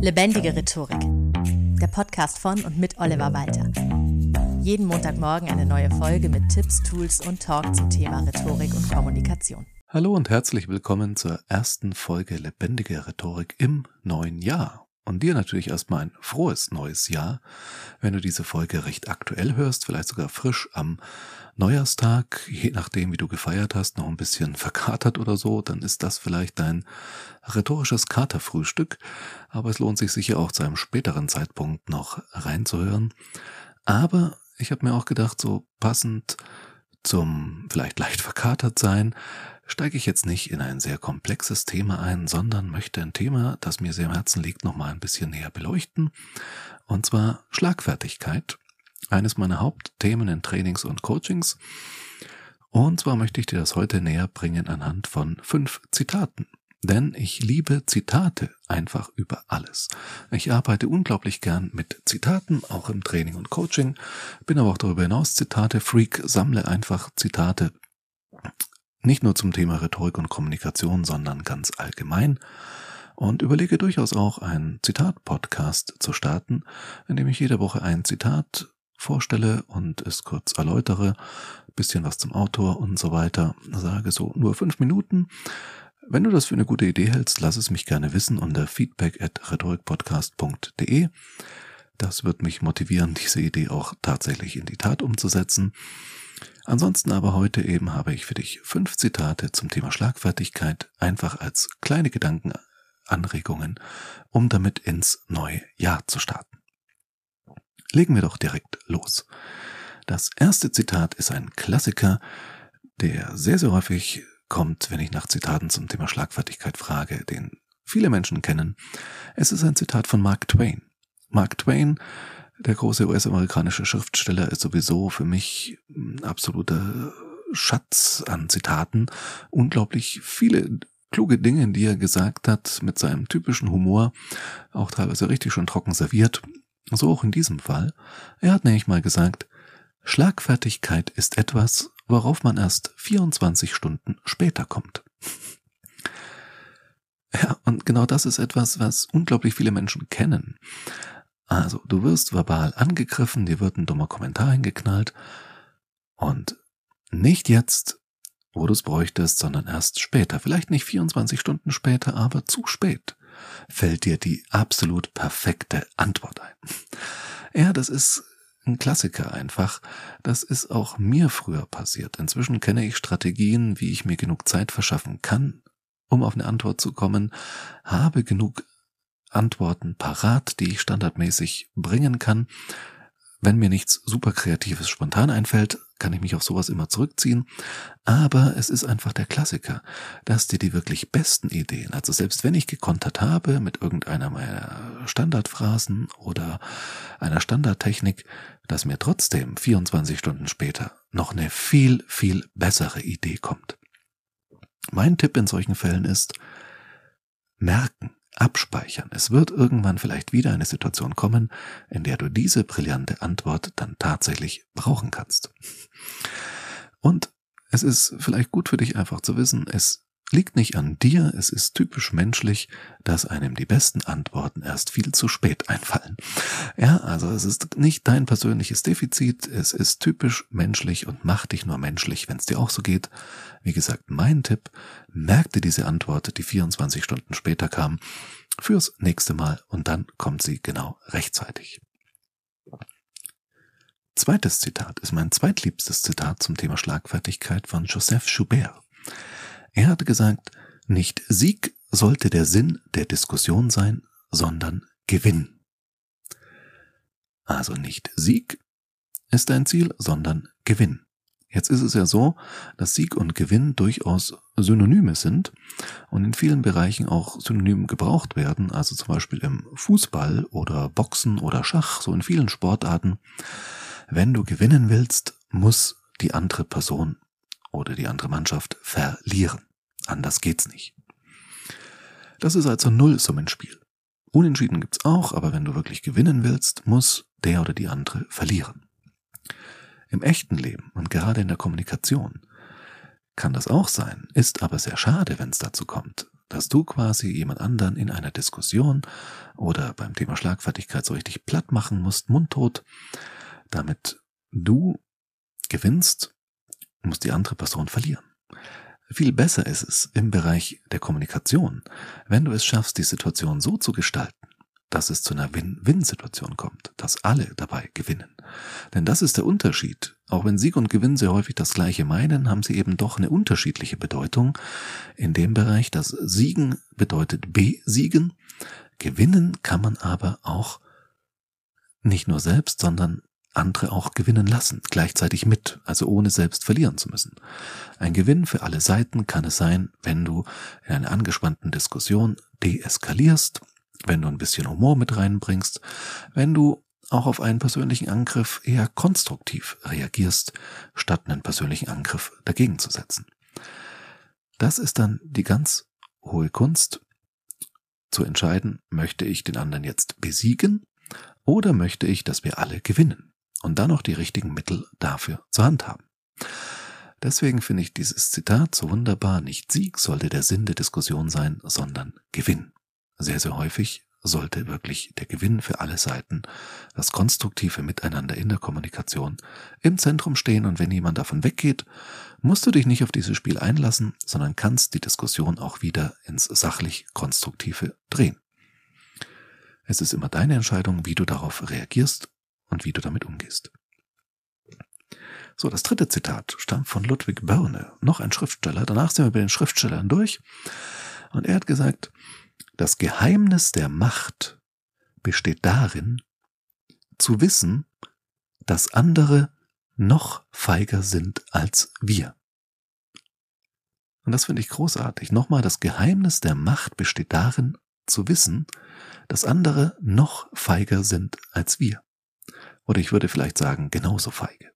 Lebendige Rhetorik. Der Podcast von und mit Oliver Walter. Jeden Montagmorgen eine neue Folge mit Tipps, Tools und Talk zum Thema Rhetorik und Kommunikation. Hallo und herzlich willkommen zur ersten Folge Lebendige Rhetorik im neuen Jahr. Und dir natürlich erstmal ein frohes neues Jahr, wenn du diese Folge recht aktuell hörst, vielleicht sogar frisch am Neujahrstag, je nachdem, wie du gefeiert hast, noch ein bisschen verkatert oder so, dann ist das vielleicht dein rhetorisches Katerfrühstück. Aber es lohnt sich sicher auch zu einem späteren Zeitpunkt noch reinzuhören. Aber ich habe mir auch gedacht, so passend zum vielleicht leicht verkatert sein, steige ich jetzt nicht in ein sehr komplexes Thema ein, sondern möchte ein Thema, das mir sehr am Herzen liegt, nochmal ein bisschen näher beleuchten. Und zwar Schlagfertigkeit, eines meiner Hauptthemen in Trainings und Coachings. Und zwar möchte ich dir das heute näher bringen anhand von fünf Zitaten. Denn ich liebe Zitate einfach über alles. Ich arbeite unglaublich gern mit Zitaten, auch im Training und Coaching, bin aber auch darüber hinaus Zitate-Freak, sammle einfach Zitate nicht nur zum Thema Rhetorik und Kommunikation, sondern ganz allgemein und überlege durchaus auch einen Zitat-Podcast zu starten, in dem ich jede Woche ein Zitat vorstelle und es kurz erläutere, bisschen was zum Autor und so weiter, sage so nur fünf Minuten. Wenn du das für eine gute Idee hältst, lass es mich gerne wissen unter feedback at rhetorikpodcast.de. Das wird mich motivieren, diese Idee auch tatsächlich in die Tat umzusetzen. Ansonsten aber heute eben habe ich für dich fünf Zitate zum Thema Schlagfertigkeit einfach als kleine Gedankenanregungen, um damit ins neue Jahr zu starten. Legen wir doch direkt los. Das erste Zitat ist ein Klassiker, der sehr, sehr häufig kommt, wenn ich nach Zitaten zum Thema Schlagfertigkeit frage, den viele Menschen kennen. Es ist ein Zitat von Mark Twain. Mark Twain der große US-amerikanische Schriftsteller ist sowieso für mich ein absoluter Schatz an Zitaten. Unglaublich viele kluge Dinge, die er gesagt hat, mit seinem typischen Humor, auch teilweise richtig schon trocken serviert. So auch in diesem Fall. Er hat nämlich mal gesagt, Schlagfertigkeit ist etwas, worauf man erst 24 Stunden später kommt. Ja, und genau das ist etwas, was unglaublich viele Menschen kennen. Also, du wirst verbal angegriffen, dir wird ein dummer Kommentar hingeknallt und nicht jetzt, wo du es bräuchtest, sondern erst später, vielleicht nicht 24 Stunden später, aber zu spät, fällt dir die absolut perfekte Antwort ein. Ja, das ist ein Klassiker einfach. Das ist auch mir früher passiert. Inzwischen kenne ich Strategien, wie ich mir genug Zeit verschaffen kann, um auf eine Antwort zu kommen, habe genug Antworten parat, die ich standardmäßig bringen kann. Wenn mir nichts super Kreatives spontan einfällt, kann ich mich auf sowas immer zurückziehen. Aber es ist einfach der Klassiker, dass dir die wirklich besten Ideen, also selbst wenn ich gekontert habe mit irgendeiner meiner Standardphrasen oder einer Standardtechnik, dass mir trotzdem 24 Stunden später noch eine viel, viel bessere Idee kommt. Mein Tipp in solchen Fällen ist, merken abspeichern. Es wird irgendwann vielleicht wieder eine Situation kommen, in der du diese brillante Antwort dann tatsächlich brauchen kannst. Und es ist vielleicht gut für dich einfach zu wissen, es liegt nicht an dir, es ist typisch menschlich, dass einem die besten Antworten erst viel zu spät einfallen. Ja, also es ist nicht dein persönliches Defizit, es ist typisch menschlich und macht dich nur menschlich, wenn es dir auch so geht. Wie gesagt, mein Tipp, merk dir diese Antwort, die 24 Stunden später kam, fürs nächste Mal und dann kommt sie genau rechtzeitig. Zweites Zitat ist mein zweitliebstes Zitat zum Thema Schlagfertigkeit von Joseph Joubert. Er hatte gesagt, nicht Sieg sollte der Sinn der Diskussion sein, sondern Gewinn. Also nicht Sieg ist dein Ziel, sondern Gewinn. Jetzt ist es ja so, dass Sieg und Gewinn durchaus Synonyme sind und in vielen Bereichen auch synonym gebraucht werden, also zum Beispiel im Fußball oder Boxen oder Schach, so in vielen Sportarten. Wenn du gewinnen willst, muss die andere Person oder die andere Mannschaft verlieren. Anders geht's nicht. Das ist also Nullsummenspiel. Unentschieden gibt's auch, aber wenn du wirklich gewinnen willst, muss der oder die andere verlieren. Im echten Leben und gerade in der Kommunikation kann das auch sein, ist aber sehr schade, wenn es dazu kommt. dass du quasi jemand anderen in einer Diskussion oder beim Thema Schlagfertigkeit so richtig platt machen musst, mundtot, damit du gewinnst, muss die andere Person verlieren. Viel besser ist es im Bereich der Kommunikation, wenn du es schaffst, die Situation so zu gestalten, dass es zu einer Win-Win-Situation kommt, dass alle dabei gewinnen. Denn das ist der Unterschied. Auch wenn Sieg und Gewinn sehr häufig das gleiche meinen, haben sie eben doch eine unterschiedliche Bedeutung. In dem Bereich, dass Siegen bedeutet besiegen. Gewinnen kann man aber auch nicht nur selbst, sondern andere auch gewinnen lassen, gleichzeitig mit, also ohne selbst verlieren zu müssen. Ein Gewinn für alle Seiten kann es sein, wenn du in einer angespannten Diskussion deeskalierst, wenn du ein bisschen Humor mit reinbringst, wenn du auch auf einen persönlichen Angriff eher konstruktiv reagierst, statt einen persönlichen Angriff dagegen zu setzen. Das ist dann die ganz hohe Kunst, zu entscheiden, möchte ich den anderen jetzt besiegen oder möchte ich, dass wir alle gewinnen und dann noch die richtigen Mittel dafür zur Hand haben. Deswegen finde ich dieses Zitat so wunderbar. Nicht Sieg sollte der Sinn der Diskussion sein, sondern Gewinn sehr, sehr häufig sollte wirklich der Gewinn für alle Seiten, das konstruktive Miteinander in der Kommunikation im Zentrum stehen und wenn jemand davon weggeht, musst du dich nicht auf dieses Spiel einlassen, sondern kannst die Diskussion auch wieder ins sachlich Konstruktive drehen. Es ist immer deine Entscheidung, wie du darauf reagierst und wie du damit umgehst. So, das dritte Zitat stammt von Ludwig Börne, noch ein Schriftsteller. Danach sind wir bei den Schriftstellern durch. Und er hat gesagt, das Geheimnis der Macht besteht darin, zu wissen, dass andere noch feiger sind als wir. Und das finde ich großartig. Nochmal, das Geheimnis der Macht besteht darin, zu wissen, dass andere noch feiger sind als wir. Oder ich würde vielleicht sagen, genauso feige.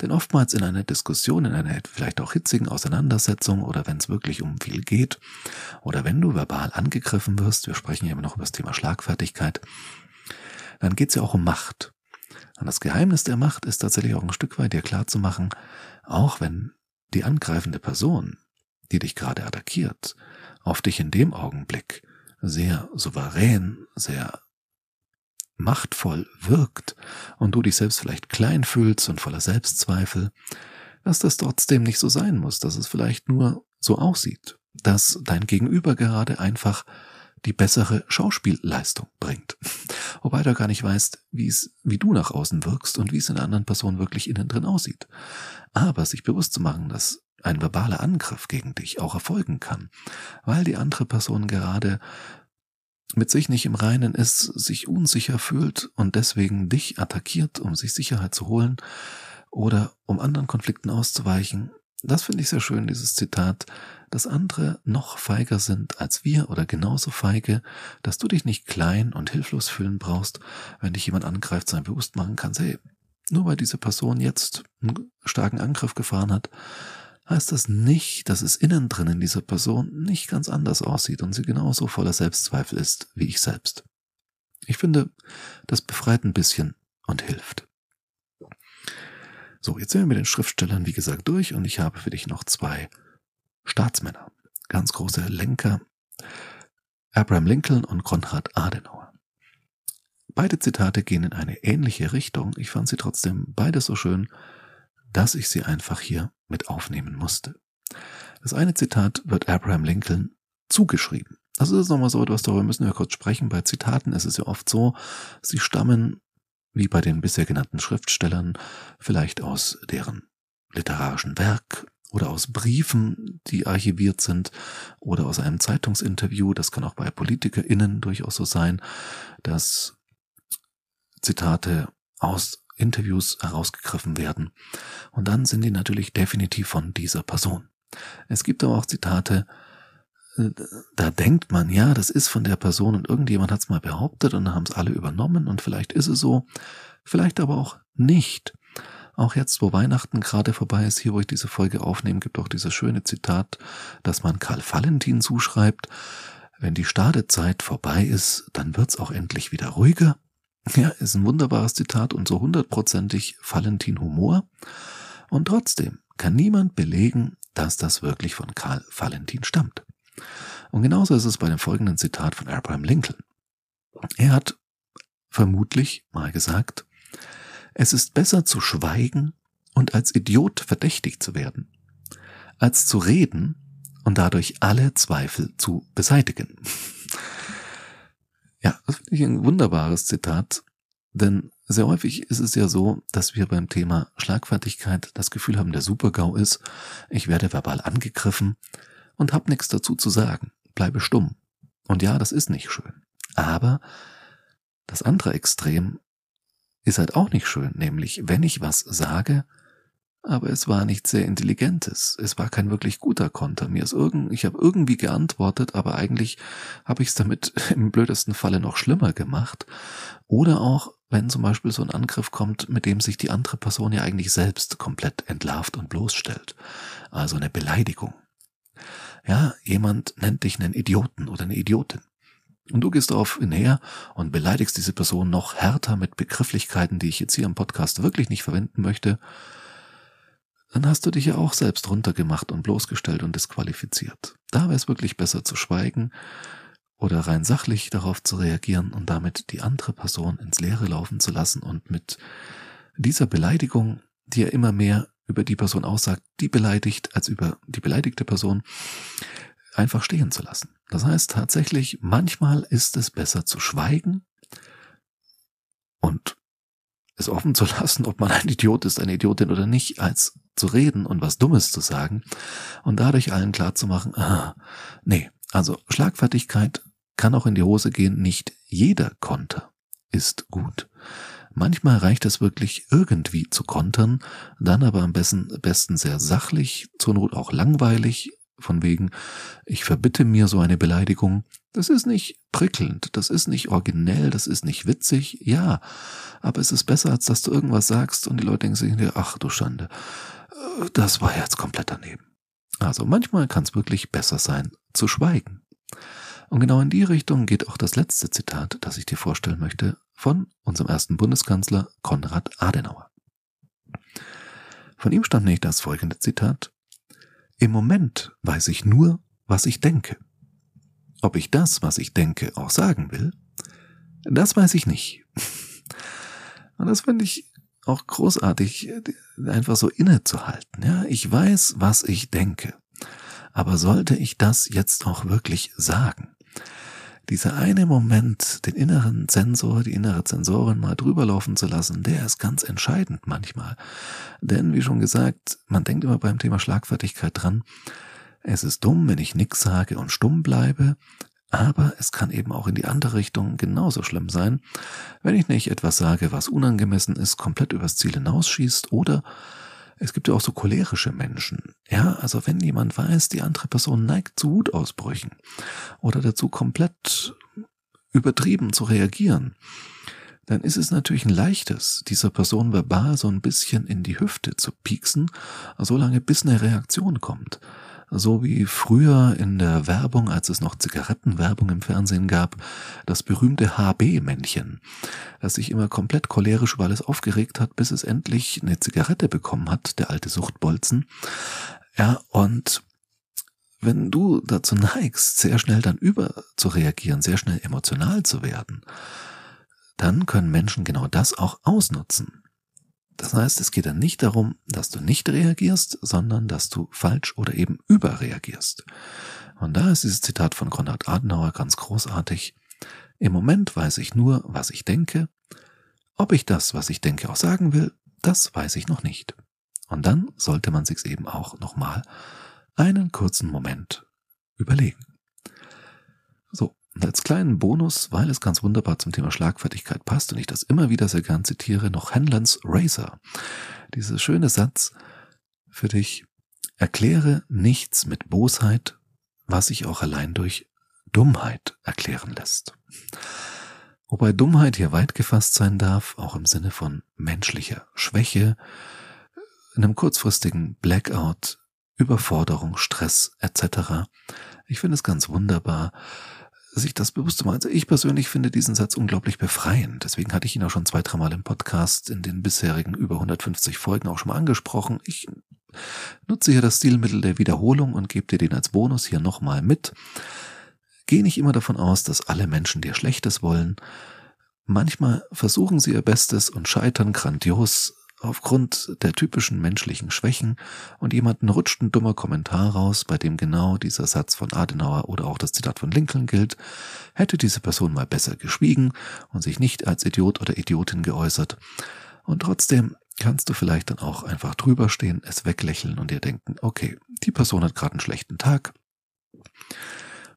Denn oftmals in einer Diskussion, in einer vielleicht auch hitzigen Auseinandersetzung oder wenn es wirklich um viel geht oder wenn du verbal angegriffen wirst, wir sprechen ja immer noch über das Thema Schlagfertigkeit, dann geht es ja auch um Macht. Und das Geheimnis der Macht ist tatsächlich auch ein Stück weit dir klar zu machen, auch wenn die angreifende Person, die dich gerade attackiert, auf dich in dem Augenblick sehr souverän, sehr machtvoll wirkt und du dich selbst vielleicht klein fühlst und voller Selbstzweifel, dass das trotzdem nicht so sein muss, dass es vielleicht nur so aussieht, dass dein Gegenüber gerade einfach die bessere Schauspielleistung bringt. Wobei du gar nicht weißt, wie wie du nach außen wirkst und wie es in der anderen Person wirklich innen drin aussieht. Aber sich bewusst zu machen, dass ein verbaler Angriff gegen dich auch erfolgen kann, weil die andere Person gerade mit sich nicht im Reinen ist, sich unsicher fühlt und deswegen dich attackiert, um sich Sicherheit zu holen oder um anderen Konflikten auszuweichen. Das finde ich sehr schön, dieses Zitat, dass andere noch feiger sind als wir oder genauso feige, dass du dich nicht klein und hilflos fühlen brauchst, wenn dich jemand angreift, sein bewusst machen kannst, hey, nur weil diese Person jetzt einen starken Angriff gefahren hat, heißt das nicht, dass es innen drin in dieser Person nicht ganz anders aussieht und sie genauso voller Selbstzweifel ist wie ich selbst. Ich finde, das befreit ein bisschen und hilft. So, jetzt sind wir mit den Schriftstellern, wie gesagt, durch und ich habe für dich noch zwei Staatsmänner, ganz große Lenker, Abraham Lincoln und Konrad Adenauer. Beide Zitate gehen in eine ähnliche Richtung. Ich fand sie trotzdem beide so schön, dass ich sie einfach hier mit aufnehmen musste. Das eine Zitat wird Abraham Lincoln zugeschrieben. Das ist nochmal so etwas, darüber müssen wir kurz sprechen. Bei Zitaten ist es ja oft so, sie stammen, wie bei den bisher genannten Schriftstellern, vielleicht aus deren literarischen Werk oder aus Briefen, die archiviert sind, oder aus einem Zeitungsinterview. Das kann auch bei PolitikerInnen durchaus so sein, dass Zitate aus Interviews herausgegriffen werden. Und dann sind die natürlich definitiv von dieser Person. Es gibt aber auch Zitate, äh, da denkt man, ja, das ist von der Person und irgendjemand hat es mal behauptet und haben es alle übernommen und vielleicht ist es so, vielleicht aber auch nicht. Auch jetzt, wo Weihnachten gerade vorbei ist, hier wo ich diese Folge aufnehme, gibt auch dieses schöne Zitat, das man Karl Valentin zuschreibt. Wenn die Stadezeit vorbei ist, dann wird's auch endlich wieder ruhiger ja, ist ein wunderbares Zitat und so hundertprozentig Valentin Humor. Und trotzdem kann niemand belegen, dass das wirklich von Karl Valentin stammt. Und genauso ist es bei dem folgenden Zitat von Abraham Lincoln. Er hat vermutlich mal gesagt, es ist besser zu schweigen und als Idiot verdächtigt zu werden, als zu reden und dadurch alle Zweifel zu beseitigen. Das finde ich ein wunderbares Zitat, denn sehr häufig ist es ja so, dass wir beim Thema Schlagfertigkeit das Gefühl haben, der Supergau ist, ich werde verbal angegriffen und hab nichts dazu zu sagen, bleibe stumm. Und ja, das ist nicht schön. Aber das andere Extrem ist halt auch nicht schön, nämlich wenn ich was sage, aber es war nicht sehr intelligentes. Es war kein wirklich guter Konter. Mir ist irgend, ich habe irgendwie geantwortet, aber eigentlich habe ich es damit im blödesten Falle noch schlimmer gemacht. Oder auch, wenn zum Beispiel so ein Angriff kommt, mit dem sich die andere Person ja eigentlich selbst komplett entlarvt und bloßstellt. Also eine Beleidigung. Ja, jemand nennt dich einen Idioten oder eine Idiotin. Und du gehst darauf hinher und beleidigst diese Person noch härter mit Begrifflichkeiten, die ich jetzt hier im Podcast wirklich nicht verwenden möchte dann hast du dich ja auch selbst runtergemacht und bloßgestellt und disqualifiziert. Da wäre es wirklich besser zu schweigen oder rein sachlich darauf zu reagieren und damit die andere Person ins Leere laufen zu lassen und mit dieser Beleidigung, die ja immer mehr über die Person aussagt, die beleidigt, als über die beleidigte Person, einfach stehen zu lassen. Das heißt tatsächlich, manchmal ist es besser zu schweigen und es offen zu lassen, ob man ein Idiot ist, eine Idiotin oder nicht, als zu reden und was Dummes zu sagen und dadurch allen klar zu machen, ah, nee, also Schlagfertigkeit kann auch in die Hose gehen, nicht jeder Konter ist gut. Manchmal reicht es wirklich irgendwie zu kontern, dann aber am besten, besten sehr sachlich, zur Not auch langweilig, von wegen, ich verbitte mir so eine Beleidigung. Das ist nicht prickelnd, das ist nicht originell, das ist nicht witzig, ja, aber es ist besser, als dass du irgendwas sagst und die Leute denken sich, ach du Schande, äh, das war jetzt komplett daneben. Also manchmal kann es wirklich besser sein, zu schweigen. Und genau in die Richtung geht auch das letzte Zitat, das ich dir vorstellen möchte, von unserem ersten Bundeskanzler Konrad Adenauer. Von ihm stammt nicht das folgende Zitat. Im Moment weiß ich nur, was ich denke. Ob ich das, was ich denke, auch sagen will, das weiß ich nicht. Und das finde ich auch großartig, einfach so innezuhalten. Ja, ich weiß, was ich denke. Aber sollte ich das jetzt auch wirklich sagen? Dieser eine Moment, den inneren Sensor, die innere Sensorin mal drüber laufen zu lassen, der ist ganz entscheidend manchmal. Denn, wie schon gesagt, man denkt immer beim Thema Schlagfertigkeit dran, es ist dumm, wenn ich nix sage und stumm bleibe, aber es kann eben auch in die andere Richtung genauso schlimm sein, wenn ich nicht etwas sage, was unangemessen ist, komplett übers Ziel hinausschießt oder es gibt ja auch so cholerische Menschen. Ja, also wenn jemand weiß, die andere Person neigt zu Wutausbrüchen oder dazu komplett übertrieben zu reagieren, dann ist es natürlich ein leichtes, dieser Person verbal so ein bisschen in die Hüfte zu pieksen, solange bis eine Reaktion kommt so wie früher in der Werbung, als es noch Zigarettenwerbung im Fernsehen gab, das berühmte HB-Männchen, das sich immer komplett cholerisch über alles aufgeregt hat, bis es endlich eine Zigarette bekommen hat, der alte Suchtbolzen. Ja, und wenn du dazu neigst, sehr schnell dann über zu reagieren, sehr schnell emotional zu werden, dann können Menschen genau das auch ausnutzen. Das heißt, es geht dann nicht darum, dass du nicht reagierst, sondern dass du falsch oder eben überreagierst. Und da ist dieses Zitat von Konrad Adenauer ganz großartig. Im Moment weiß ich nur, was ich denke. Ob ich das, was ich denke, auch sagen will, das weiß ich noch nicht. Und dann sollte man sich eben auch nochmal einen kurzen Moment überlegen. So, und als kleinen Bonus, weil es ganz wunderbar zum Thema Schlagfertigkeit passt und ich das immer wieder sehr gern zitiere, noch Henlans Razor. Dieser schöne Satz für dich. Erkläre nichts mit Bosheit, was sich auch allein durch Dummheit erklären lässt. Wobei Dummheit hier weit gefasst sein darf, auch im Sinne von menschlicher Schwäche, einem kurzfristigen Blackout, Überforderung, Stress etc. Ich finde es ganz wunderbar, sich das bewusst zu. Also ich persönlich finde diesen Satz unglaublich befreiend. Deswegen hatte ich ihn auch schon zwei, dreimal im Podcast in den bisherigen über 150 Folgen auch schon mal angesprochen. Ich nutze hier das Stilmittel der Wiederholung und gebe dir den als Bonus hier nochmal mit. Geh nicht immer davon aus, dass alle Menschen dir Schlechtes wollen. Manchmal versuchen sie ihr Bestes und scheitern grandios aufgrund der typischen menschlichen Schwächen und jemanden rutscht ein dummer Kommentar raus, bei dem genau dieser Satz von Adenauer oder auch das Zitat von Lincoln gilt, hätte diese Person mal besser geschwiegen und sich nicht als Idiot oder Idiotin geäußert. Und trotzdem kannst du vielleicht dann auch einfach drüber stehen, es weglächeln und dir denken, okay, die Person hat gerade einen schlechten Tag.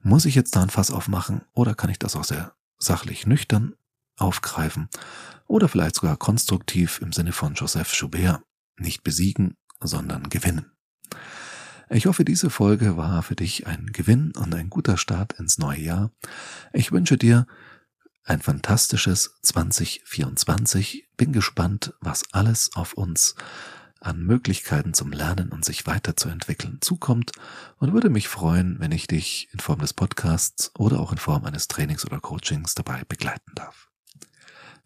Muss ich jetzt da ein Fass aufmachen oder kann ich das auch sehr sachlich nüchtern aufgreifen oder vielleicht sogar konstruktiv im Sinne von Joseph Joubert nicht besiegen, sondern gewinnen. Ich hoffe, diese Folge war für dich ein Gewinn und ein guter Start ins neue Jahr. Ich wünsche dir ein fantastisches 2024. Bin gespannt, was alles auf uns an Möglichkeiten zum Lernen und sich weiterzuentwickeln zukommt und würde mich freuen, wenn ich dich in Form des Podcasts oder auch in Form eines Trainings oder Coachings dabei begleiten darf.